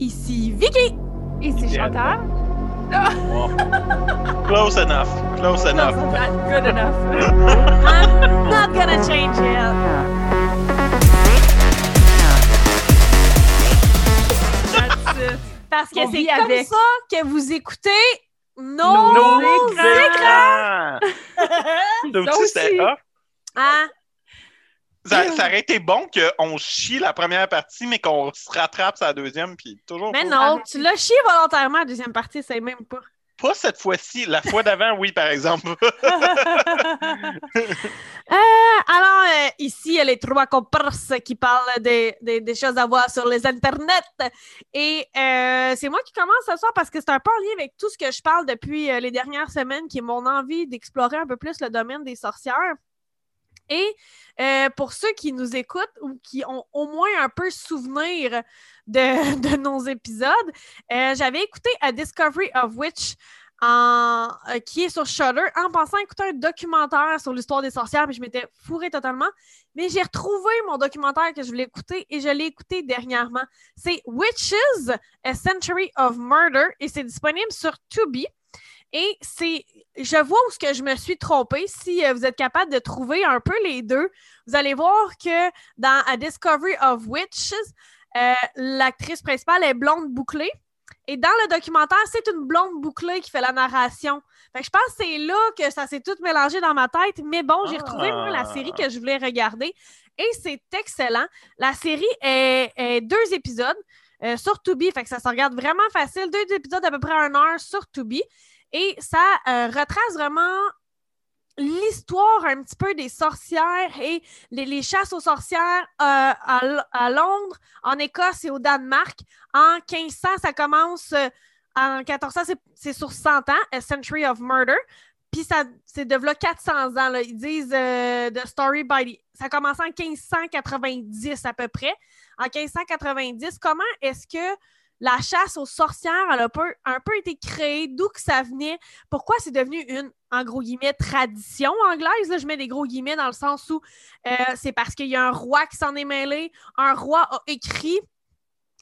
Ici Vicky. Ici Chantal. Close enough. Close enough. Good enough. I'm not gonna change it. That's it. Parce que c'est comme avec. ça que vous écoutez nos, Nos écrans. Ça aussi, c'était hot. Hein? Ça, ça aurait été bon qu'on chie la première partie, mais qu'on se rattrape la deuxième, puis toujours Mais non, tu l'as chié volontairement la deuxième partie, c'est même pas. Pas cette fois-ci. La fois d'avant, oui, par exemple. Euh, alors, euh, il y a les trois comparses qui parlent des, des- des choses à voir sur les internets. Et euh, c'est moi qui commence ce soir parce que c'est un peu en lien avec tout ce que je parle depuis les dernières semaines, qui est mon envie d'explorer un peu plus le domaine des sorcières. Et euh, pour ceux qui nous écoutent ou qui ont au moins un peu souvenir de, de nos épisodes, euh, j'avais écouté A Discovery of Witch euh, qui est sur Shudder en pensant écouter un documentaire sur l'histoire des sorcières, puis je m'étais fourrée totalement. Mais j'ai retrouvé mon documentaire que je voulais écouter et je l'ai écouté dernièrement. C'est Witches, A Century of Murder et c'est disponible sur Tubi. Et c'est, je vois où ce que je me suis trompée. Si euh, vous êtes capable de trouver un peu les deux, vous allez voir que dans A Discovery of Witches, euh, l'actrice principale est blonde bouclée. Et dans le documentaire, c'est une blonde bouclée qui fait la narration. Fait que je pense que c'est là que ça s'est tout mélangé dans ma tête. Mais bon, j'ai retrouvé la série que je voulais regarder. Et c'est excellent. La série est, deux épisodes euh, sur Tubi. Fait que ça se regarde vraiment facile. Deux épisodes d'à peu près une heure sur Tubi. Et ça euh, retrace vraiment l'histoire un petit peu des sorcières et les, chasses aux sorcières euh, à, Londres, en Écosse et au Danemark. En 1500, ça commence. euh, en 1400, c'est- sur 100 ans, A Century of Murder. Puis ça, c'est de là 400 ans. Ils disent The Story by the- Ça a commencé en 1590 à peu près. En 1590, comment est-ce que la chasse aux sorcières elle a un peu été créée? D'où que ça venait? Pourquoi c'est devenu une, en gros guillemets, tradition anglaise? Là, je mets des gros guillemets dans le sens où euh, c'est parce qu'il y a un roi qui s'en est mêlé. Un roi a écrit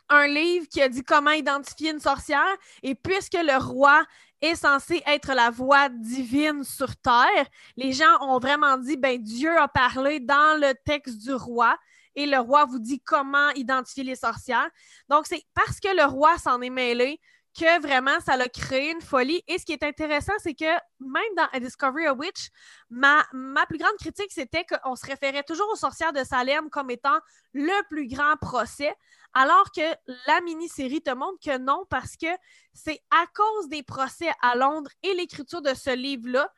un livre qui a dit comment identifier une sorcière. Et puisque le roi est censé être la voix divine sur terre, les gens ont vraiment dit, ben Dieu a parlé dans le texte du roi. Et le roi vous dit comment identifier les sorcières. Donc, c'est parce que le roi s'en est mêlé que vraiment ça a créé une folie. Et ce qui est intéressant, c'est que même dans A Discovery of Witch, ma, ma plus grande critique, c'était qu'on se référait toujours aux sorcières de Salem comme étant le plus grand procès, alors que la mini-série te montre que non, parce que c'est à cause des procès à Londres et l'écriture de ce livre-là,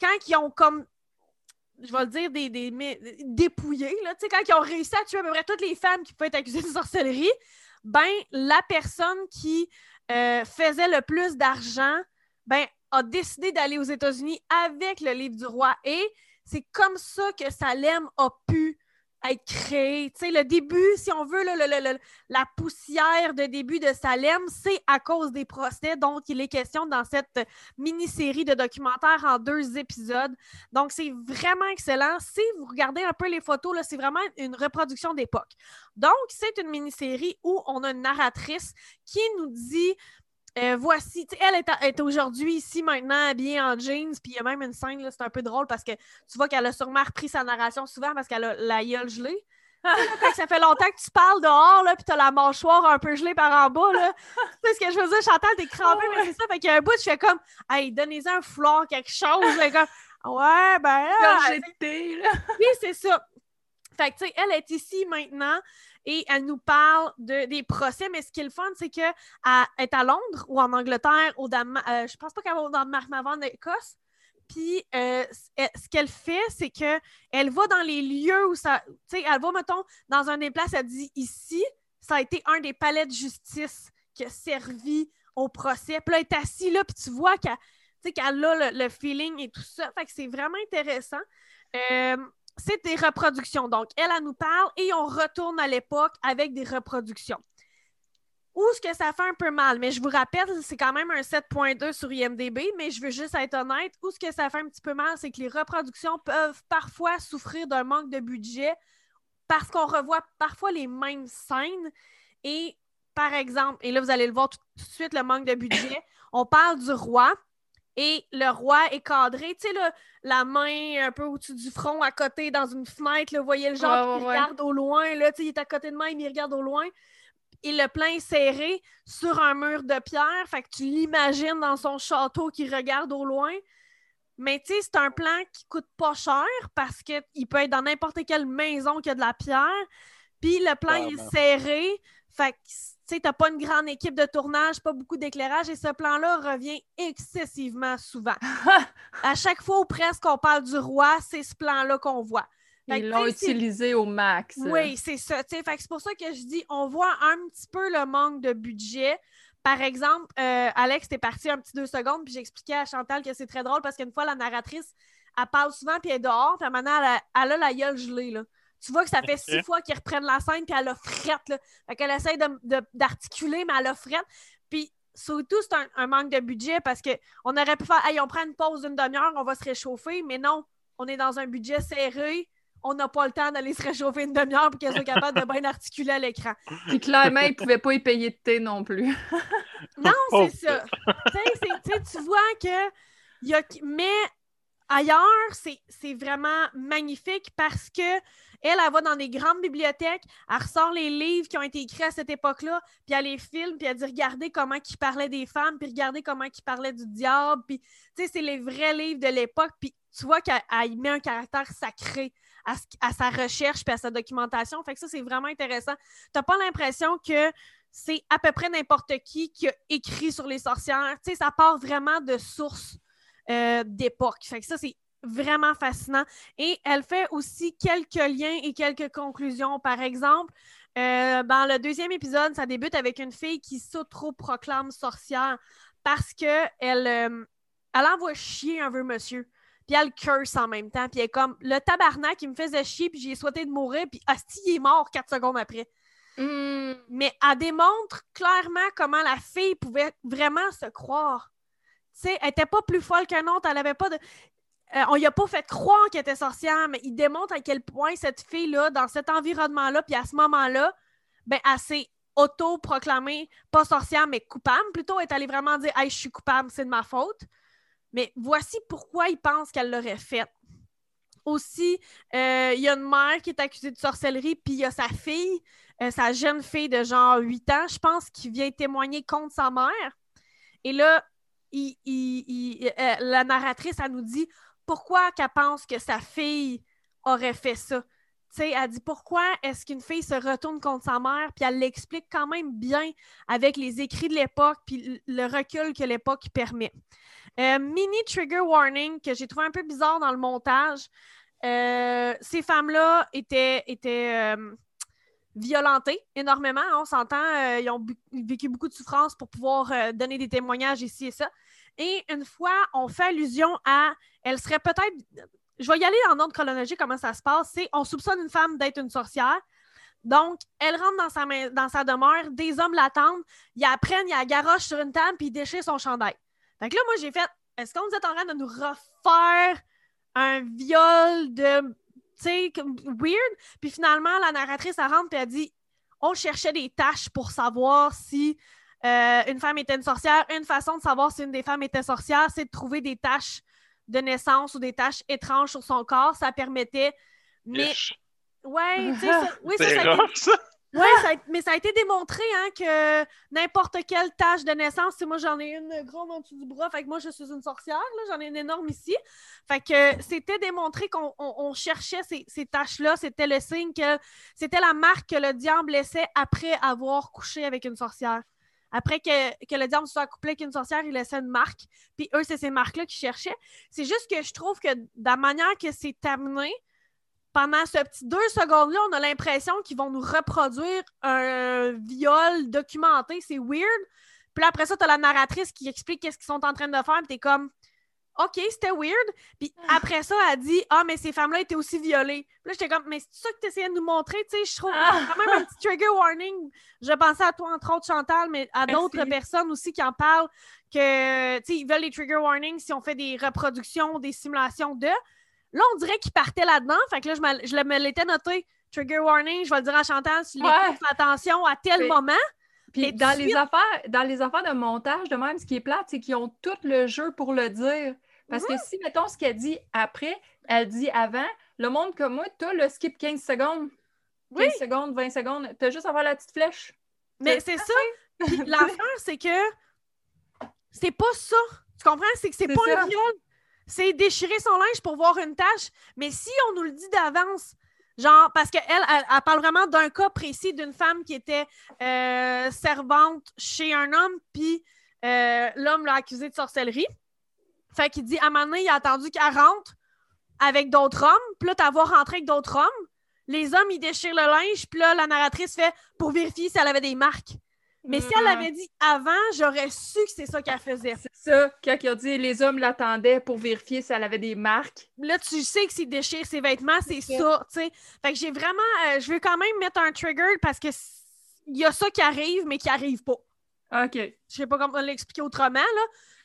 quand ils ont comme je vais le dire, des, des, mais- dépouillés, là, quand ils ont réussi à tuer à peu près toutes les femmes qui pouvaient être accusées de sorcellerie, ben, la personne qui euh, faisait le plus d'argent, ben, a décidé d'aller aux États-Unis avec le livre du roi. Et c'est comme ça que Salem a pu être créé. Tu sais, le début, si on veut, la poussière de début de Salem, c'est à cause des procès dont il est question dans cette mini-série de documentaires en deux épisodes. Donc, c'est vraiment excellent. Si vous regardez un peu les photos, c'est vraiment une reproduction d'époque. Donc, c'est une mini-série où on a une narratrice qui nous dit euh, voici, elle est, est aujourd'hui ici maintenant habillée en jeans, puis il y a même une scène, c'est un peu drôle parce que tu vois qu'elle a sûrement repris sa narration souvent parce qu'elle a la gueule gelée. Ça fait longtemps que tu parles dehors, là, puis t'as la mâchoire un peu gelée par en bas, là. tu sais ce que je veux dire, Chantal, t'es crampée, mais c'est ça. Fait qu'il y a un bout, je fais comme, hey, donnez-en un foulard, quelque chose. Là, comme, ouais, ben là. Là. Oui, c'est ça. Fait que, tu sais, elle est ici maintenant et elle nous parle de, des procès, mais ce qui est le fun, c'est qu'elle est à Londres ou en Angleterre, au Danemark. euh, je pense pas qu'elle va au Danemark, mais en. Puis, euh, ce qu'elle fait, c'est que elle va dans les lieux où ça. Tu sais, elle va, mettons, dans un des places, elle dit ici, ça a été un des palais de justice qui a servi au procès. Puis là, elle est assise là, puis tu vois qu'elle qu'elle a le, le feeling et tout ça. Fait que c'est vraiment intéressant. Euh, c'est des reproductions. Donc, elle, elle nous parle et on retourne à l'époque avec des reproductions. Où est-ce que ça fait un peu mal? Mais je vous rappelle, c'est quand même un 7.2 sur IMDB, mais je veux juste être honnête. Où est-ce que ça fait un petit peu mal? C'est que les reproductions peuvent parfois souffrir d'un manque de budget parce qu'on revoit parfois les mêmes scènes et par exemple, et là, vous allez le voir tout tout de suite, le manque de budget, on parle du roi. Et le roi est cadré, tu sais, la main un peu au-dessus du front, à côté, dans une fenêtre, là, vous voyez le genre Ouais, qui ouais, ouais. regarde au loin, là, tu sais, il est à côté de même, il regarde au loin. Et le plein est serré sur un mur de pierre, fait que tu l'imagines dans son château qui regarde au loin. Mais tu sais, c'est un plan qui coûte pas cher parce qu'il peut être dans n'importe quelle maison qui a de la pierre. Puis le plan est serré, fait que tu sais, t'as pas une grande équipe de tournage, pas beaucoup d'éclairage, et ce plan-là revient excessivement souvent. à chaque fois ou presque qu'on parle du roi, c'est ce plan-là qu'on voit. Fait Ils l'ont utilisé au max. oui, c'est ça. Fait c'est pour ça que je dis, on voit un petit peu le manque de budget. Par exemple, euh, Alex, t'es parti un petit deux secondes, puis j'expliquais à Chantal que c'est très drôle parce qu'une fois, la narratrice, elle parle souvent, puis elle est dehors, puis maintenant, elle a, elle a la gueule gelée, là. Tu vois que ça fait six fois qu'ils reprennent la scène, puis elle a frette, là. Fait qu'elle essaie d'articuler, mais elle a frette. Puis surtout, c'est un, un manque de budget parce qu'on aurait pu faire, hey, on prend une pause d'une demi-heure, on va se réchauffer, mais non, on est dans un budget serré, on n'a pas le temps d'aller se réchauffer une demi-heure pour qu'elle soit capable de bien articuler à l'écran. Puis clairement, ils pouvaient pas y payer de thé non plus. Non, c'est ça. Tu vois que. il Y a... Mais ailleurs, c'est vraiment magnifique parce que elle, elle va dans des grandes bibliothèques, elle ressort les livres qui ont été écrits à cette époque-là, puis elle les filme, puis elle dit regardez comment ils parlaient des femmes, puis regardez comment ils parlaient du diable, puis c'est les vrais livres de l'époque, puis tu vois qu'elle met un caractère sacré à sa recherche puis à sa documentation. Fait que ça, c'est vraiment intéressant. T'as pas l'impression que c'est à peu près n'importe qui qui a écrit sur les sorcières. Tu sais, ça part vraiment de sources euh, d'époque. Fait que ça, c'est vraiment fascinant. Et elle fait aussi quelques liens et quelques conclusions. Par exemple, euh, dans le deuxième épisode, ça débute avec une fille qui s'auto-proclame sorcière parce que elle, euh, elle envoie chier un vieux monsieur. Puis elle curse en même temps. Puis elle est comme, le tabarnak, il me faisait chier, puis j'ai souhaité de mourir, puis Asti, il est mort quatre secondes après Hmm. mais elle démontre clairement comment la fille pouvait vraiment se croire. Sais, elle était pas plus folle qu'un autre, elle avait pas de... Euh, on lui a pas fait croire qu'elle était sorcière, mais il démontre à quel point cette fille-là, dans cet environnement-là, puis à ce moment-là, ben, elle s'est auto-proclamée, pas sorcière, mais coupable. Plutôt, elle est allée vraiment dire « Hey, je suis coupable, c'est de ma faute ». Mais voici pourquoi il pense qu'elle l'aurait fait. Aussi, euh, il y a une mère qui est accusée de sorcellerie, puis il y a sa fille, euh, sa jeune fille de genre 8 ans, je pense, qui vient témoigner contre sa mère. Et là, euh, la narratrice, elle nous dit pourquoi qu'elle pense que sa fille aurait fait ça? Tu sais, elle dit pourquoi est-ce qu'une fille se retourne contre sa mère, puis elle l'explique quand même bien avec les écrits de l'époque, puis le recul que l'époque permet. Euh, mini trigger warning que j'ai trouvé un peu bizarre dans le montage. Euh, ces femmes-là étaient, étaient violentées énormément. hein, on s'entend, euh, ils ont vécu beaucoup de souffrance pour pouvoir euh, donner des témoignages ici et ça. Et une fois, on fait allusion à, elle serait peut-être, je vais y aller en ordre chronologique, comment ça se passe. C'est, on soupçonne une femme d'être une sorcière. Donc, elle rentre dans sa, demeure, des hommes l'attendent, ils la prennent, ils la garochent sur une table, puis ils déchirent son chandail. Fait là, moi, j'ai fait, est-ce qu'on vous êtes en train de nous refaire un viol de, tu sais, weird? Puis finalement, la narratrice, elle rentre, puis elle dit, on cherchait des tâches pour savoir si euh, une femme était une sorcière. Une façon de savoir si une des femmes était sorcière, c'est de trouver des taches de naissance ou des taches étranges sur son corps. Ça permettait. Mais, Ish. ouais, tu sais, oui, ça, C'est ça a été- rough, ça. Ouais, ça a- mais ça a été démontré hein, que n'importe quelle tâche de naissance, tu sais, moi j'en ai une grande en dessous du bras, fait que moi je suis une sorcière, là, j'en ai une énorme ici. Fait que c'était démontré qu'on on- on cherchait ces, ces taches-là, c'était le signe que c'était la marque que le diable laissait après avoir couché avec une sorcière. Après que, que le diable soit couplé avec une sorcière, il laissait une marque. Puis eux, c'est ces marques-là qu'ils cherchaient. C'est juste que je trouve que de la manière que c'est terminé, pendant ce petit deux secondes-là, on a l'impression qu'ils vont nous reproduire un viol documenté. C'est weird. Puis là, après ça, t'as la narratrice qui explique qu'est-ce qu'ils sont en train de faire. Puis t'es comme, OK, c'était weird. Puis après ça, elle dit, ah, mais ces femmes-là étaient aussi violées. Puis là, j'étais comme, mais c'est ça que tu essayais de nous montrer. Tu sais, je trouve Ah. quand même un petit trigger warning. Je pensais à toi, entre autres, Chantal, mais à d'autres personnes aussi qui en parlent que, tu sais, ils veulent les trigger warnings si on fait des reproductions, des simulations de. Là, on dirait qu'ils partaient là-dedans. Fait que là, je me, je le- me l'étais noté. Trigger warning, je vais le dire à Chantal, si Ouais. l'écoute, fais attention à tel moment. Puis dans les, suite- affaires, dans les affaires de montage, de même, ce qui est plate, c'est qu'ils ont tout le jeu pour le dire. Parce que si, mettons, ce qu'elle dit après, elle dit avant, le monde comme moi, t'as le skip 15 secondes. 15 Oui. secondes, 20 secondes. T'as juste à faire la petite flèche. Mais c'est ça. L'affaire, c'est que c'est pas ça. Tu comprends? C'est que c'est C'est pas ça. un viol. C'est déchirer son linge pour voir une tâche. Mais si on nous le dit d'avance, genre, parce qu'elle, elle, parle vraiment d'un cas précis d'une femme qui était euh, servante chez un homme, puis euh, l'homme l'a accusée de sorcellerie. Fait qu'il dit, à un moment donné, il a attendu qu'elle rentre avec d'autres hommes, puis là, t'as voir rentrer avec d'autres hommes. Les hommes, ils déchirent le linge, puis là, la narratrice fait pour vérifier si elle avait des marques. Mais si elle l'avait dit avant, j'aurais su que c'est ça qu'elle faisait. C'est ça, quand ils ont dit les hommes l'attendaient pour vérifier si elle avait des marques. Là, tu sais que s'il déchire ses vêtements, c'est ça, tu sais. Fait que j'ai vraiment... euh, je veux quand même mettre un trigger parce que il y a ça qui arrive, mais qui arrive pas. OK. Je sais pas comment l'expliquer autrement, là.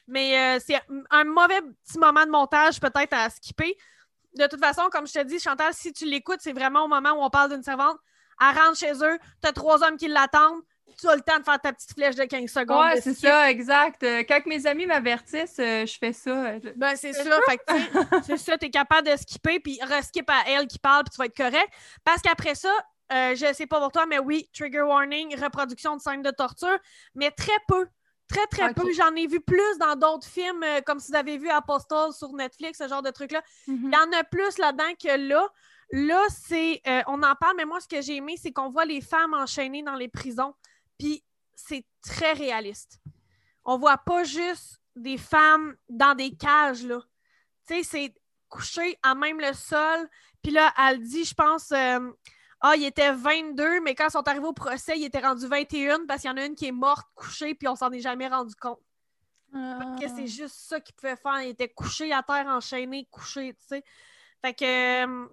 Mais euh, c'est un mauvais petit moment de montage peut-être à skipper. De toute façon, comme je te dis, Chantal, si tu l'écoutes, c'est vraiment au moment où on parle d'une servante. Elle rentre chez eux, t'as trois hommes qui l'attendent, tu as le temps de faire ta petite flèche de 15 secondes. Ouais, c'est ça, exact. Euh, Quand mes amis m'avertissent, euh, je fais ça. euh, Ben, c'est ça. Fait que, tu c'est ça, t'es capable de skipper, puis reskip à elle qui parle, puis tu vas être correct. Parce qu'après ça, euh, je sais pas pour toi, mais oui, trigger warning, reproduction de scènes de torture, mais très peu. Très, très peu. J'en ai vu plus dans d'autres films, euh, comme si vous avez vu Apostle sur Netflix, ce genre de truc-là. Mhm. Il y en a plus là-dedans que là. Là, c'est. euh, on en parle, mais moi, ce que j'ai aimé, c'est qu'on voit les femmes enchaînées dans les prisons. Puis c'est très réaliste. On voit pas juste des femmes dans des cages, là. Tu sais, c'est couché à même le sol. Puis là, elle dit, je pense. euh, ah, il était 22, mais quand ils sont arrivés au procès, il était rendu 21 parce qu'il y en a une qui est morte couchée, puis on s'en est jamais rendu compte. Ah. Que c'est juste ça qu'il pouvait faire. Il était couché à terre, enchaîné, couché, tu sais. Fait que euh,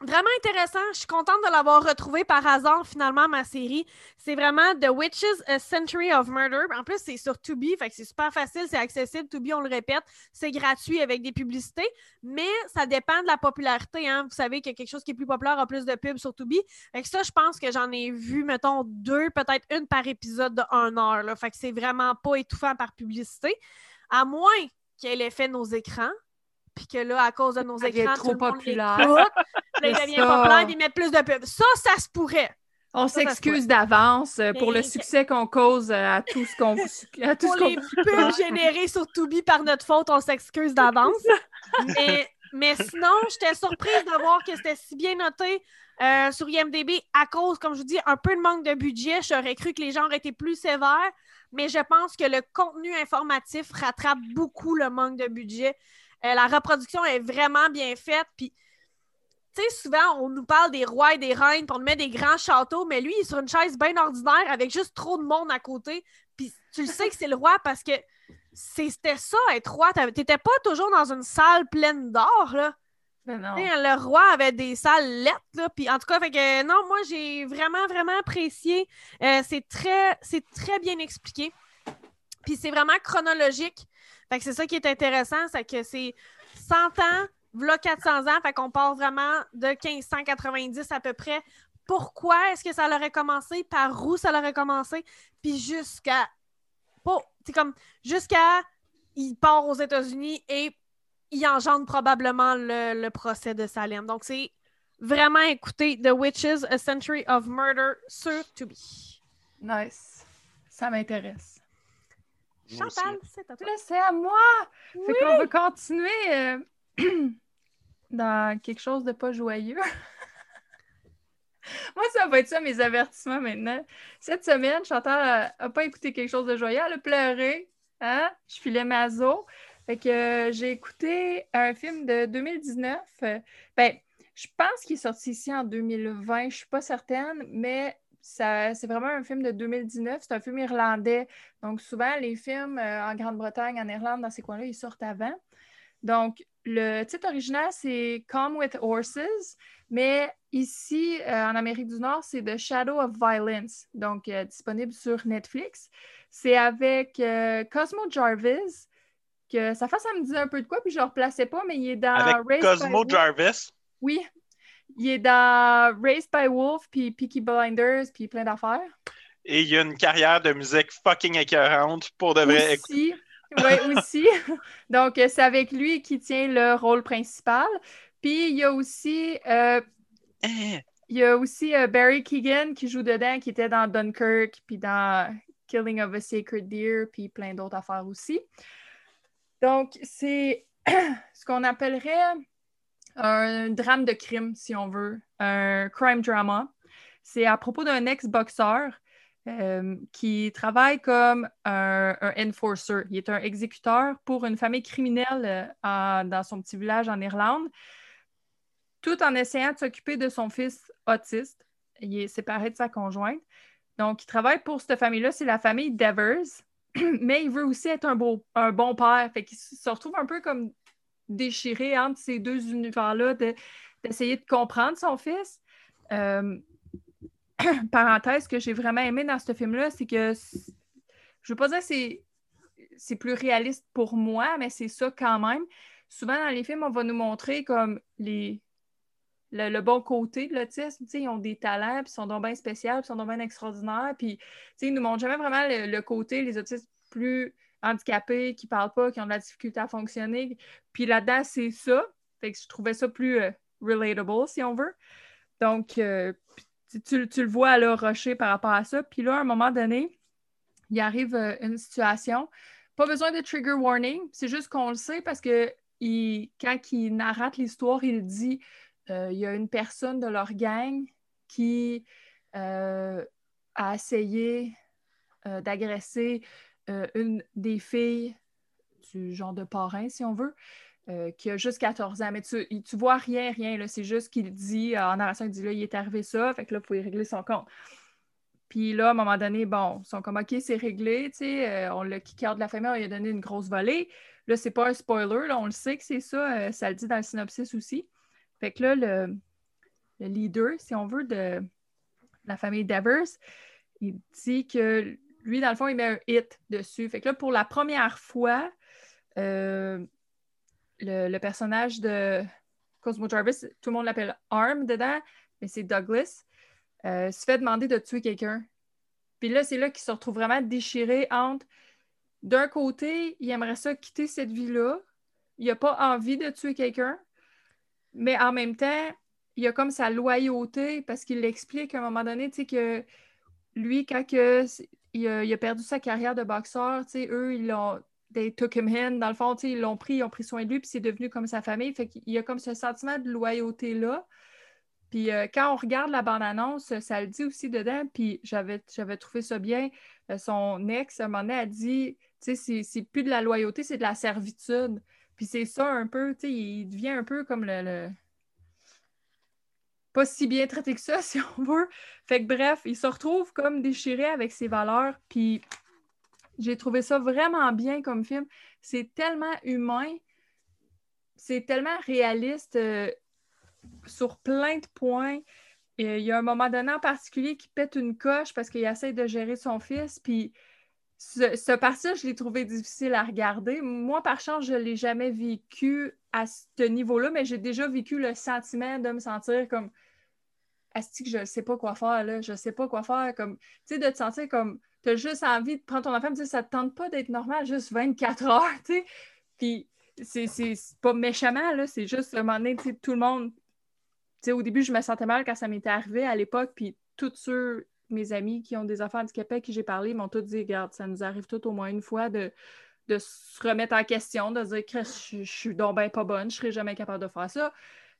vraiment intéressant. Je suis contente de l'avoir retrouvé par hasard, finalement, ma série. C'est vraiment The Witches, A Century of Murder. En plus, c'est sur Tubi, fait que c'est super facile, c'est accessible. Tubi, on le répète, c'est gratuit avec des publicités, mais ça dépend de la popularité. Hein. Vous savez que quelque chose qui est plus populaire a plus de pubs sur Tubi. Fait que ça, je pense que j'en ai vu, mettons, deux, peut-être une par épisode de 1 heure. Fait que c'est vraiment pas étouffant par publicité. À moins qu'elle ait fait nos écrans, puis que là, à cause de nos Elle écrans, trop tout le monde populaire. l'écoute. Puis là, il C'est devient ça. populaire, ils mettent plus de pubs. Ça, ça se pourrait. On Ça, ça se s'excuse d'avance euh, pour Mais- le succès qu'on cause euh, à tout ce qu'on à tout Pour ce qu'on les pubs générées sur Tubi par notre faute, on s'excuse d'avance. mais, mais sinon, j'étais surprise de voir que c'était si bien noté euh, sur IMDB à cause, comme je vous dis, un peu de manque de budget. J'aurais cru que les gens auraient été plus sévères, mais je pense que le contenu informatif rattrape beaucoup le manque de budget. Euh, la reproduction est vraiment bien faite, puis tu sais, souvent, on nous parle des rois et des reines, puis on nous met des grands châteaux, mais lui, il est sur une chaise bien ordinaire avec juste trop de monde à côté. Puis tu le sais que c'est le roi parce que c'était ça, être roi. T'étais pas toujours dans une salle pleine d'or, là. Mais non. Le roi avait des salles lettres, là. Puis en tout cas, fait que non, moi, j'ai vraiment, vraiment apprécié. Euh, c'est très, c'est très bien expliqué. Puis c'est vraiment chronologique. C'est ça qui est intéressant, c'est que c'est 100 ans, v'là 400 ans, fait qu'on part vraiment de 1590 à peu près. Pourquoi est-ce que ça aurait commencé? Par où ça aurait commencé? Puis jusqu'à... Pas... C'est comme... Jusqu'à... Il part aux États-Unis et il engendre probablement le, procès de Salem. Donc, c'est vraiment écouter The Witches, A Century of Murder sur Tubi. Nice. Ça m'intéresse. Chantal, c'est à toi. Là, c'est à moi. Fait qu'on va continuer euh, dans quelque chose de pas joyeux. Moi, ça va être ça, mes avertissements maintenant. Cette semaine, Chantal n'a pas écouté quelque chose de joyeux. Elle a pleuré. Hein? Je filais mazo. Fait que euh, j'ai écouté un film de 2019. Euh, ben, je pense qu'il est sorti ici en 2020. Je suis pas certaine, mais c'est vraiment un film de 2019. C'est un film irlandais. Donc, souvent, les films euh, en Grande-Bretagne, en Irlande, dans ces coins-là, ils sortent avant. Donc, le titre original, c'est Come with Horses, mais ici, euh, en Amérique du Nord, c'est The Shadow of Violence, donc euh, disponible sur Netflix. C'est avec Cosmo Jarvis, que sa face, ça me dit un peu de quoi, puis je ne le replaçais pas, mais il est dans Avec by Cosmo. Jarvis? Oui, il est dans Raised by Wolf, puis Peaky Blinders, puis plein d'affaires. Et il y a une carrière de musique fucking écœurante pour de vrai. Aussi, oui, aussi. Donc, c'est avec lui qui tient le rôle principal. Puis, il y a aussi... Euh, Eh, Il y a aussi euh, Barry Keegan qui joue dedans, qui était dans Dunkirk, puis dans Killing of a Sacred Deer, puis plein d'autres affaires aussi. Donc, c'est ce qu'on appellerait un drame de crime, si on veut, un crime drama. C'est à propos d'un ex-boxeur euh, qui travaille comme un, enforcer. Il est un exécuteur pour une famille criminelle euh, dans son petit village en Irlande tout en essayant de s'occuper de son fils autiste. Il est séparé de sa conjointe. Donc, il travaille pour cette famille-là, c'est la famille Devers, mais il veut aussi être un, beau, un bon père. Fait qu'il se retrouve un peu comme déchiré entre ces deux univers-là, de- d'essayer de comprendre son fils. Euh, parenthèse que j'ai vraiment aimé dans ce film-là, c'est que je veux pas dire que c'est plus réaliste pour moi, mais c'est ça quand même. Souvent dans les films, on va nous montrer comme les le, bon côté de l'autisme. Ils ont des talents, puis ils sont donc bien spéciaux, puis ils sont donc bien extraordinaires. Puis, ils nous montrent jamais vraiment le côté, les autistes plus handicapés, qui parlent pas, qui ont de la difficulté à fonctionner. Puis là-dedans, c'est ça. Fait que je trouvais ça plus euh, relatable, si on veut. Donc, euh, tu, tu- le vois là, rusher par rapport à ça. Puis là, à un moment donné, il arrive euh, une situation. Pas besoin de trigger warning, c'est juste qu'on le sait parce que il- quand il narrate l'histoire, il dit il y a une personne de leur gang qui a essayé d'agresser euh, une des filles du genre de parrain, si on veut, euh, qui a juste 14 ans. Mais tu, tu vois rien, rien. C'est juste qu'il dit, euh, en narration, il dit là, il est arrivé ça, fait que là, il faut y régler son compte. Puis là, à un moment donné, bon, ils sont comme OK, c'est réglé, tu sais, on l'a kické de la famille, on lui a donné une grosse volée. Là, c'est pas un spoiler, là, on le sait que c'est ça, ça le dit dans le synopsis aussi. Fait que là, le, le leader, si on veut, de la famille Devers, il dit que lui, dans le fond, il met un hit dessus. Fait que là, pour la première fois, euh, le, personnage de Cosmo Jarvis, tout le monde l'appelle Arm dedans, mais c'est Douglas, euh, se fait demander de tuer quelqu'un. Puis là, c'est là qu'il se retrouve vraiment déchiré entre d'un côté, il aimerait ça quitter cette vie-là, il n'a pas envie de tuer quelqu'un, mais en même temps, il a comme sa loyauté parce qu'il l'explique à un moment donné, tu sais, que lui, quand que, il, a, perdu sa carrière de boxeur, eux, ils l'ont. They took him in, dans le fond, ils l'ont pris, ils ont pris soin de lui, puis c'est devenu comme sa famille. Fait qu'il y a comme ce sentiment de loyauté-là. Puis euh, quand on regarde la bande-annonce, ça le dit aussi dedans, puis j'avais, j'avais trouvé ça bien. Euh, son ex, à un moment donné, a dit, c'est, c'est plus de la loyauté, c'est de la servitude. Puis c'est ça un peu, il devient un peu comme le- Pas si bien traité que ça, si on veut. Fait que bref, il se retrouve comme déchiré avec ses valeurs, puis j'ai trouvé ça vraiment bien comme film. C'est tellement humain, c'est tellement réaliste euh, sur plein de points. Il y a un moment donné en particulier qui pète une coche parce qu'il essaie de gérer son fils, puis ce, ce parti je l'ai trouvé difficile à regarder. Moi, par chance, je ne l'ai jamais vécu à ce niveau-là, mais j'ai déjà vécu le sentiment de me sentir comme Asti que je ne sais pas quoi faire, là. Je ne sais pas quoi faire. Comme, tu sais, de te sentir comme tu as juste envie de prendre ton enfant ça ne te tente pas d'être normal juste 24 heures, tu sais. Puis c'est pas méchamment, là. C'est juste à un moment donné, tu sais, tout le monde. Tu sais, au début, je me sentais mal quand ça m'était arrivé à l'époque, puis tous ceux, mes amis qui ont des enfants handicapés qui j'ai parlé, m'ont tous dit Regarde, ça nous arrive tout au moins une fois de, de se remettre en question, de dire Chris, je, je suis donc ben pas bonne, je serai jamais capable de faire ça.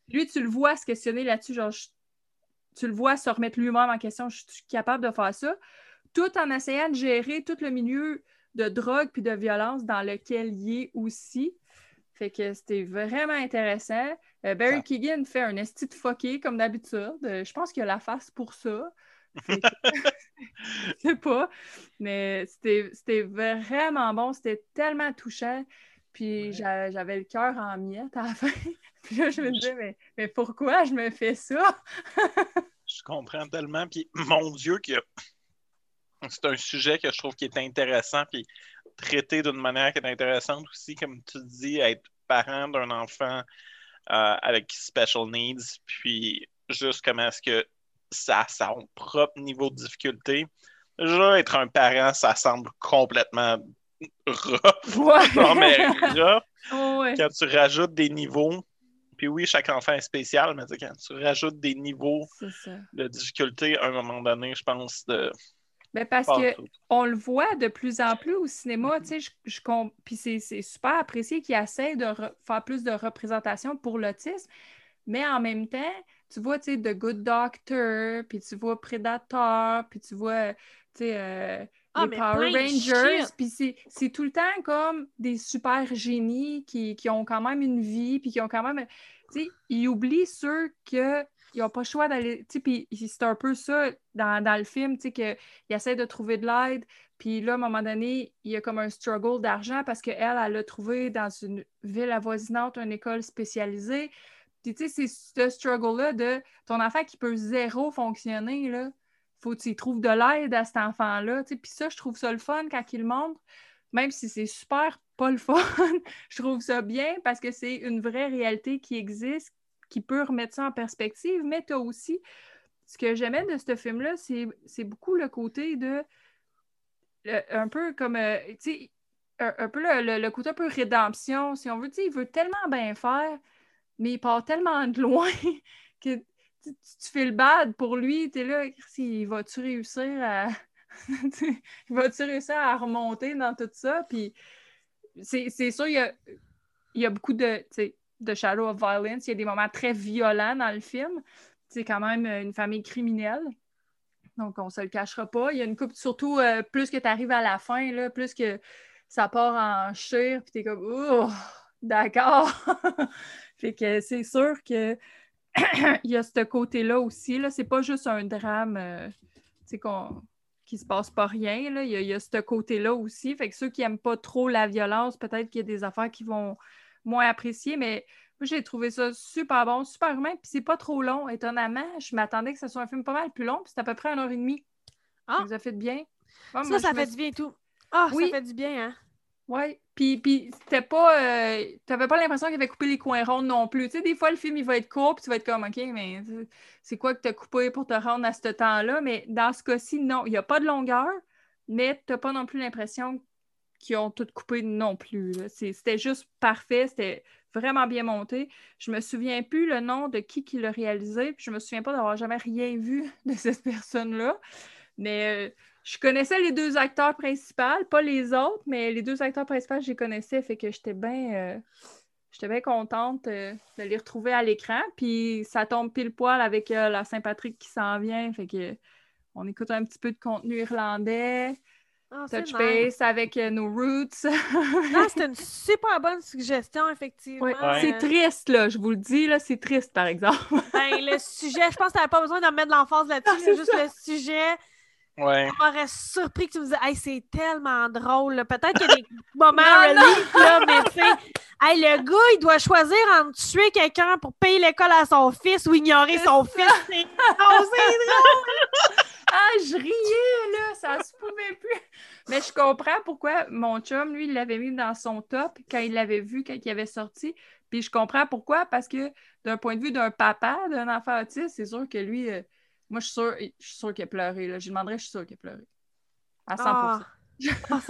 Lui, tu le vois se questionner là-dessus, genre, je- tu le vois se remettre lui-même en question, je suis capable de faire ça, tout en essayant de gérer tout le milieu de drogue puis de violence dans lequel il est aussi. Fait que c'était vraiment intéressant. Euh, Barry Ça- Keegan fait un esti de fucké, comme d'habitude. Euh, je pense qu'il a la face pour ça. Que- Je sais pas. Mais c'était c'était vraiment bon. C'était tellement touchant. Puis Ouais. j'avais le cœur en miettes à la fin. Puis là, je me disais, mais, mais pourquoi je me fais ça? Je comprends tellement. Puis, mon Dieu, que c'est un sujet que je trouve qui est intéressant, puis traité d'une manière qui est intéressante aussi, comme tu dis, être parent d'un enfant euh, avec special needs, puis juste comment est-ce que ça a son propre niveau de difficulté. Déjà, être un parent, ça semble complètement rough. Ouais. Non, mais rough. Oh, ouais. Quand tu rajoutes des niveaux, puis oui, chaque enfant est spécial, mais quand tu rajoutes des niveaux de difficulté, à un moment donné, je pense, de. Ben parce pas que tout. on le voit de plus en plus au cinéma, tu sais, je, puis c'est super apprécié qu'ils essaient de re- faire plus de représentation pour l'autisme, mais en même temps, tu vois, tu sais, The Good Doctor, puis tu vois Predator, puis tu vois, tu sais, euh, Ah, les Power Rangers, puis c'est tout le temps comme des super génies qui, qui ont quand même une vie, puis qui ont quand même, tu sais, ils oublient ceux que ils n'ont pas le choix d'aller, tu sais, puis c'est un peu ça dans, dans le film, tu sais, essaie de trouver de l'aide. Puis là, à un moment donné, il y a comme un struggle d'argent parce qu'elle, elle a trouvé dans une ville avoisinante une école spécialisée. Puis tu sais, c'est ce struggle-là de ton enfant qui peut zéro fonctionner, là. Faut que tu de l'aide à cet enfant-là. Puis ça, je trouve ça le fun quand il le montre. Même si c'est super pas le fun, je trouve ça bien parce que c'est une vraie réalité qui existe, qui peut remettre ça en perspective. Mais tu as aussi ce que j'aimais de ce film-là, c'est beaucoup le côté de. un peu comme. euh, tu sais, un, un peu le, le- côté un peu rédemption, si on veut. Tu il veut tellement bien faire, mais il part tellement de loin que tu, tu, tu fais le bad pour lui. Tu es là, il va-tu réussir à. il va-tu réussir à remonter dans tout ça? Puis c'est sûr, il y a, y a beaucoup de. tu de Shadow of Violence, il y a des moments très violents dans le film. C'est quand même une famille criminelle. Donc, on se le cachera pas. Il y a une coupe, surtout euh, plus que tu arrives à la fin, là, plus que ça part en chire, puis t'es comme, oh, d'accord. fait que c'est sûr que il y a ce côté-là aussi. Là. C'est pas juste un drame euh, qu'on qui se passe pas rien. Là. Il, y a, il y a ce côté-là aussi. Fait que ceux qui aiment pas trop la violence, peut-être qu'il y a des affaires qui vont moins apprécier, mais moi, j'ai trouvé ça super bon, super humain, puis c'est pas trop long, étonnamment. Je m'attendais que ce soit un film pas mal plus long, puis c'est à peu près une heure et demie. Ah. Ça nous a fait de bien? Ça, moi, ça me fait du bien et tout. Ah, Oui. ça fait du bien, hein? Ouais. Puis, puis c'était pas. euh, T'avais pas l'impression qu'il avait coupé les coins ronds non plus. Tu sais, des fois, le film, il va être court, puis tu vas être comme, OK, mais c'est quoi que t'as coupé pour te rendre à ce temps-là? Mais dans ce cas-ci, non, il n'y a pas de longueur, mais t'as pas non plus l'impression qu'ils ont tout coupé non plus. C'était juste parfait, c'était vraiment bien monté. Je me souviens plus le nom de qui qui l'a réalisé, puis je me souviens pas d'avoir jamais rien vu de cette personne-là. Mais euh, je connaissais les deux acteurs principaux, pas les autres, mais les deux acteurs principaux, je les connaissais, fait que j'étais bien euh, j'étais bien contente euh, de les retrouver à l'écran. Puis ça tombe pile poil avec euh, la Saint-Patrick qui s'en vient, fait que on écoute un petit peu de contenu irlandais, Ah, c'est touch base avec nos roots. Non, c'était une super bonne suggestion, effectivement. Ouais, Ouais. C'est triste, là, je vous le dis, là, c'est triste, par exemple. Ben, le sujet, je pense que tu pas besoin de mettre de l'emphase là-dessus. Ah, là, c'est juste le sujet Ouais. m'aurait surpris que tu me dises Hey, c'est tellement drôle. Peut-être qu'il y a des moments relief, là, mais tu sais, hey, le gars, il doit choisir entre tuer quelqu'un pour payer l'école à son fils ou ignorer son fils. C'est oh, c'est drôle. Ah, je riais, là, ça se pouvait plus. Mais je comprends pourquoi mon chum, lui, il l'avait mis dans son top quand il l'avait vu, quand il avait sorti. Puis je comprends pourquoi, parce que d'un point de vue d'un papa, d'un enfant autiste, c'est sûr que lui, euh, moi, je suis sûre, je suis sûre qu'il a pleuré. Là. Je lui demanderais, je suis sûre qu'il a pleuré. À 100 Ah. Ah,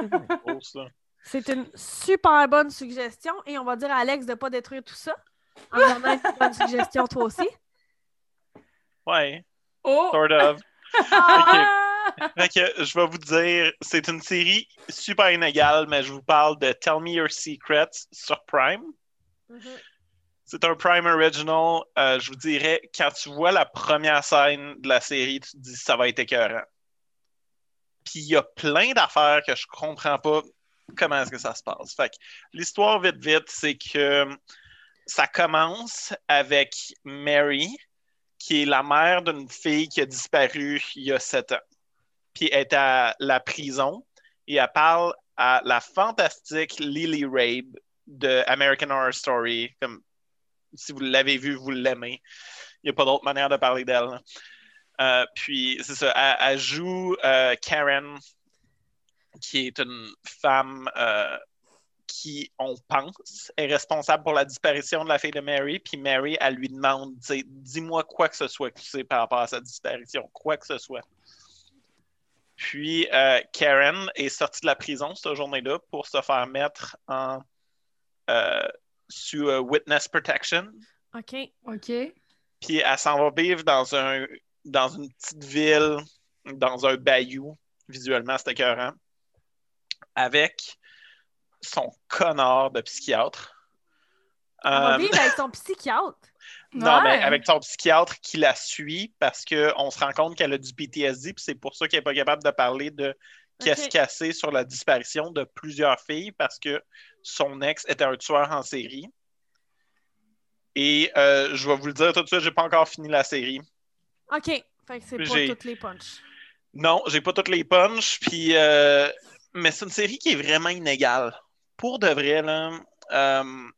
c'est une super bonne suggestion et on va dire à Alex de ne pas détruire tout ça. En donnant une bonne suggestion, toi aussi. Ouais, Oh! sort of. Ah! Fait que je vais vous dire, c'est une série super inégale, mais je vous parle de Tell Me Your Secrets sur Prime. C'est un Prime Original. Euh, je vous dirais, quand tu vois la première scène de la série, tu te dis ça va être écœurant. Puis il y a plein d'affaires que je comprends pas comment est-ce que ça se passe. Fait l'histoire, vite, vite, c'est que ça commence avec Mary, qui est la mère d'une fille qui a disparu il y a sept ans. Puis elle est à la prison et elle parle à la fantastique Lily Rabe de American Horror Story. Si vous l'avez vu, vous l'aimez. Il n'y a pas d'autre manière de parler d'elle. Euh, puis c'est ça, elle, joue euh, Karen, qui est une femme euh, qui, on pense, est responsable pour la disparition de la fille de Mary. Puis Mary, elle lui demande, dis-moi quoi que ce soit que tu sais par rapport à sa disparition, quoi que ce soit. Puis Karen est sortie de la prison cette journée-là pour se faire mettre en sous euh, witness protection. OK. OK. Puis elle s'en va vivre dans un dans une petite ville, dans un bayou. Visuellement, c'était écœurant. Avec son connard de psychiatre. On va Euh, vivre avec son psychiatre. non, Ouais. mais avec son psychiatre qui la suit parce qu'on se rend compte qu'elle a du PTSD, puis c'est pour ça qu'elle n'est pas capable de parler de qu'est-ce Ok. cassé sur la disparition de plusieurs filles parce que son ex était un tueur en série. Et euh, je vais vous le dire tout de suite, j'ai pas encore fini la série. OK. Fait que c'est pas toutes les punches. Non, j'ai pas toutes les punches, puis euh, mais c'est une série qui est vraiment inégale. Pour de vrai, là, euh,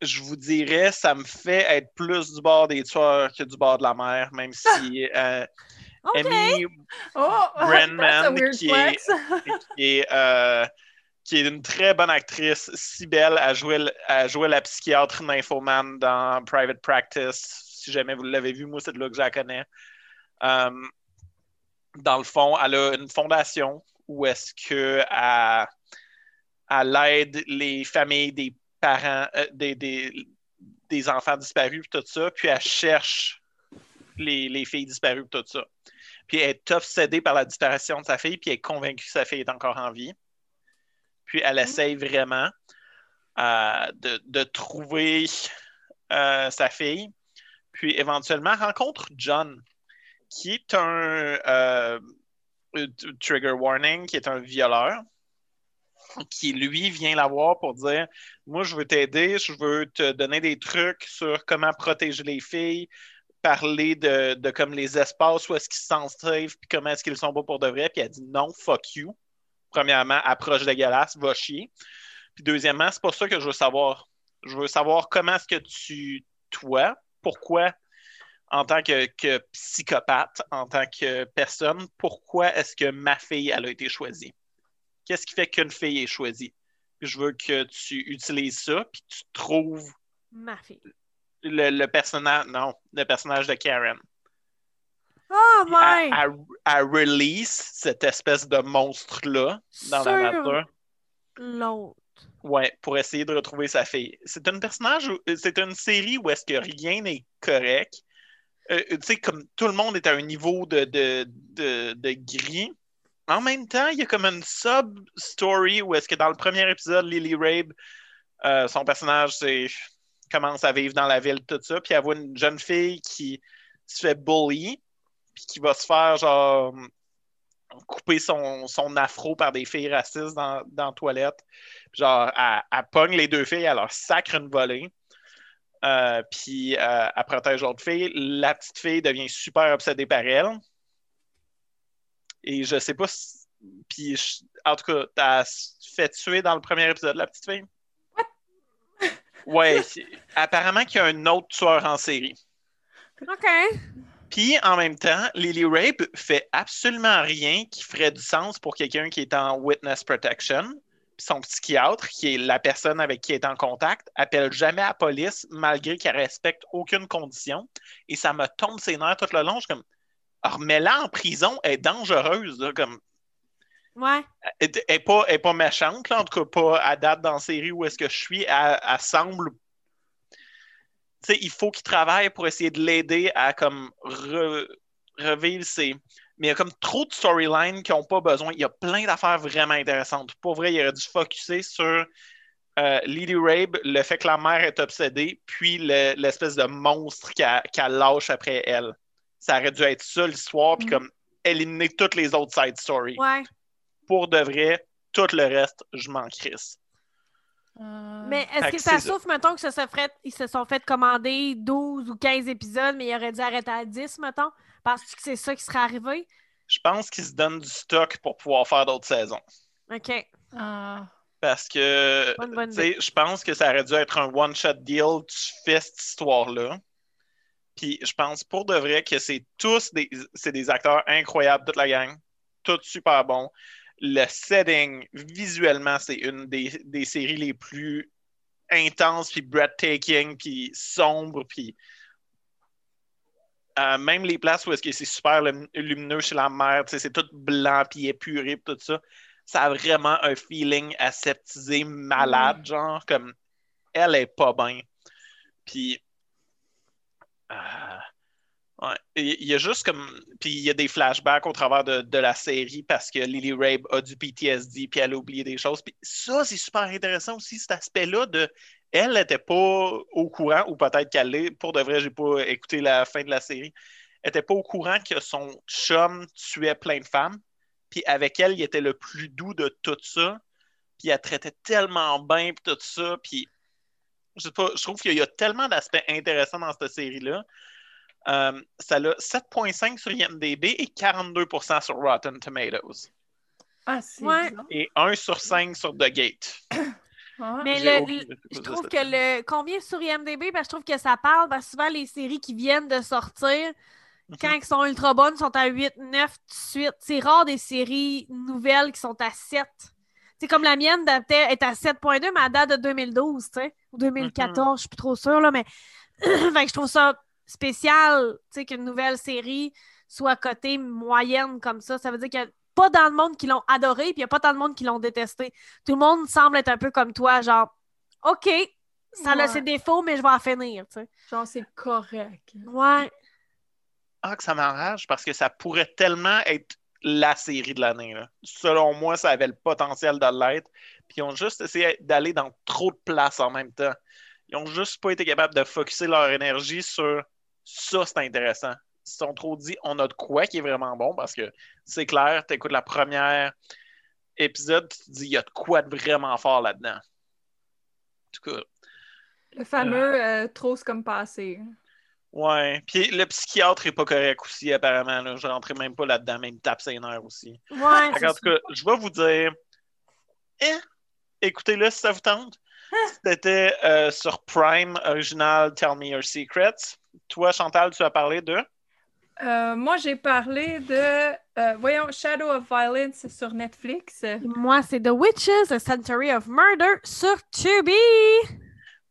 je vous dirais, ça me fait être plus du bord des tueurs que du bord de la mer, même si euh, OK. Amy, Oh! Qui flex. qui est, euh, qui est une très bonne actrice, si belle, à jouer, à jouer la psychiatre nymphomane dans Private Practice. Si jamais vous l'avez vu, moi, c'est de là que je la connais. Euh, dans le fond, elle a une fondation où est-ce que elle, aide les familles des parents, euh, des, des, des enfants disparus, puis tout ça, puis elle cherche les, les filles disparues, tout ça. Puis elle est obsédée par la disparition de sa fille, puis elle est convaincue que sa fille est encore en vie. Puis elle essaye vraiment euh, de, de trouver euh, sa fille. Puis éventuellement, elle rencontre John, qui est un euh, trigger warning, qui est un violeur, qui lui vient la voir pour dire Moi, je veux t'aider, je veux te donner des trucs sur comment protéger les filles, parler de, de comme les espaces où est-ce qu'ils safe, puis comment est-ce qu'ils sont beaux pour de vrai. Puis elle dit non, fuck you. Premièrement, approche dégueulasse, va chier. Puis deuxièmement, c'est pas ça que je veux savoir. Je veux savoir comment est-ce que tu, toi, pourquoi, en tant que, que psychopathe, en tant que personne, pourquoi est-ce que ma fille, elle a été choisie? Qu'est-ce qui fait qu'une fille est choisie? Puis je veux que tu utilises ça, puis tu trouves Ma fille. Le, le personnage, non, le personnage de Karen. Oh, my! elle release cette espèce de monstre-là dans la nature. L'autre. Ouais, pour essayer de retrouver sa fille. C'est un personnage, où- c'est une série où est-ce que rien n'est correct. Euh, tu sais, comme tout le monde est à un niveau de, de, de, de gris. En même temps, il y a comme une sub-story où est-ce que dans le premier épisode, Lily Rabe, euh, son personnage, c'est commence à vivre dans la ville, tout ça, puis elle voit une jeune fille qui se fait bully, puis qui va se faire genre couper son, son afro par des filles racistes dans, dans la toilette. Genre, elle, elle pogne les deux filles, elle leur sacre une volée. Euh, puis euh, elle protège l'autre fille. La petite fille devient super obsédée par elle. Et je sais pas si. Puis, je- en tout cas, t'as fait tuer dans le premier épisode, la petite fille? Ouais, apparemment qu'il y a un autre tueur en série. OK. Puis en même temps, Lily Rape fait absolument rien qui ferait du sens pour quelqu'un qui est en witness protection. Puis son psychiatre, qui est la personne avec qui elle est en contact, appelle jamais la police malgré qu'elle respecte aucune condition. Et ça me tombe ses nerfs tout le long. Je suis comme, remets-la en prison, elle est dangereuse. là, comme, Ouais. elle n'est pas, elle est pas méchante, là, en tout cas pas à date dans la série où est-ce que je suis. Elle, elle semble. Il faut qu'il travaille pour essayer de l'aider à comme re- revivre ses. Mais il y a comme trop de storylines qui n'ont pas besoin. Il y a plein d'affaires vraiment intéressantes. Pour vrai, il aurait dû focuser sur euh, Lily Rabe, le fait que la mère est obsédée, puis le- l'espèce de monstre qu'elle qu'elle lâche après elle. Ça aurait dû être ça l'histoire, puis Mm. comme éliminer toutes les autres side stories Ouais. Pour de vrai, tout le reste, je m'en crisse. Euh, Mais est-ce que que ça souffre, mettons, que ça se ferait, ils se sont fait commander 12 ou 15 épisodes, mais ils auraient dû arrêter à 10, mettons? Penses-tu que c'est ça qui serait arrivé? Je pense qu'ils se donnent du stock pour pouvoir faire d'autres saisons. OK. ah. Parce que, je pense que ça aurait dû être un one-shot deal. Tu fais cette histoire-là. Puis je pense pour de vrai que c'est tous des, c'est des acteurs incroyables, toute la gang. Tout super bon. Le setting, visuellement, c'est une des, des séries les plus intenses, puis breathtaking, puis sombre, puis euh, même les places où est-ce que c'est super lum- lumineux chez la mer, tu sais, c'est tout blanc puis épuré puis tout ça, ça a vraiment un feeling aseptisé, malade, genre, comme elle est pas bien. Puis, euh, ouais, il y a juste comme, puis il y a des flashbacks au travers de, de la série parce que Lily Rabe a du PTSD puis elle a oublié des choses. Puis ça, c'est super intéressant aussi, cet aspect-là de elle n'était pas au courant, ou peut-être qu'elle l'est. Pour de vrai, j'ai pas écouté la fin de la série. Elle n'était pas au courant que son chum tuait plein de femmes. Puis avec elle, il était le plus doux de tout ça. Puis elle traitait tellement bien, tout ça. Puis je sais pas, je trouve qu'il y a tellement d'aspects intéressants dans cette série-là. Euh, ça a 7.5 sur IMDb et 42% sur Rotten Tomatoes. Ah, c'est Ouais. Et 1 sur 5 sur The Gate. Ah. Mais le- je trouve que le. Combien sur IMDB? Ben, je trouve que ça parle. Parce que souvent, les séries qui viennent de sortir, Mhm. quand elles sont ultra bonnes, sont à 8, 9 tout de suite. C'est rare des séries nouvelles qui sont à 7. C'est comme la mienne est à 7.2, mais elle date de 2012, tu sais, ou 2014, je suis plus trop sûre, là, mais fait que je trouve ça spécial, tu sais, qu'une nouvelle série soit cotée moyenne comme ça. Ça veut dire qu'il n'y a pas tant de monde qui l'ont adoré, puis il n'y a pas tant de monde qui l'ont détesté. Tout le monde semble être un peu comme toi, genre, OK, ça a ses défauts, mais je vais en finir, tu sais. Genre, c'est correct. Ouais. Ah, que ça m'enrage parce que ça pourrait tellement être la série de l'année. Selon moi, ça avait le potentiel de l'être. Puis ils ont juste essayé d'aller dans trop de places en même temps. Ils ont juste pas été capables de focuser leur énergie sur ça, c'est intéressant. Ils se sont trop dit, on a de quoi qui est vraiment bon parce que c'est clair, tu écoutes la première épisode, tu te dis, il y a de quoi de vraiment fort là-dedans. En tout cas, Le fameux euh, trop c'est comme passé. ouais. Puis le psychiatre est pas correct aussi, apparemment. Là. Je rentrais même pas là-dedans, mais il me tape ses nerfs aussi. Ouais. Qu'en tout cas, je vais vous dire, eh, écoutez-le si ça vous tente. C'était euh, sur Prime original Tell Me Your Secrets. Toi, Chantal, tu as parlé de? Euh, moi, j'ai parlé de, euh, voyons, Shadow of Violence sur Netflix. Moi, c'est The Witches, A Century of Murder sur Tubi.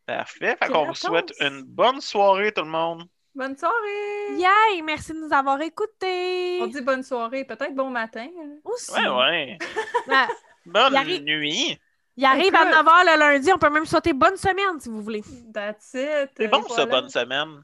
Parfait. Fait qu'on vous souhaite une bonne soirée, tout le monde. Bonne soirée! Yay! Merci de nous avoir écoutés. On dit bonne soirée, peut-être bon matin. hein. Aussi. Ouais, ouais. Bonne nuit. Il arrive à Écoute. 9h le lundi. On peut même souhaiter bonne semaine si vous voulez. That's it. C'est bon, ça, voilà. bonne semaine.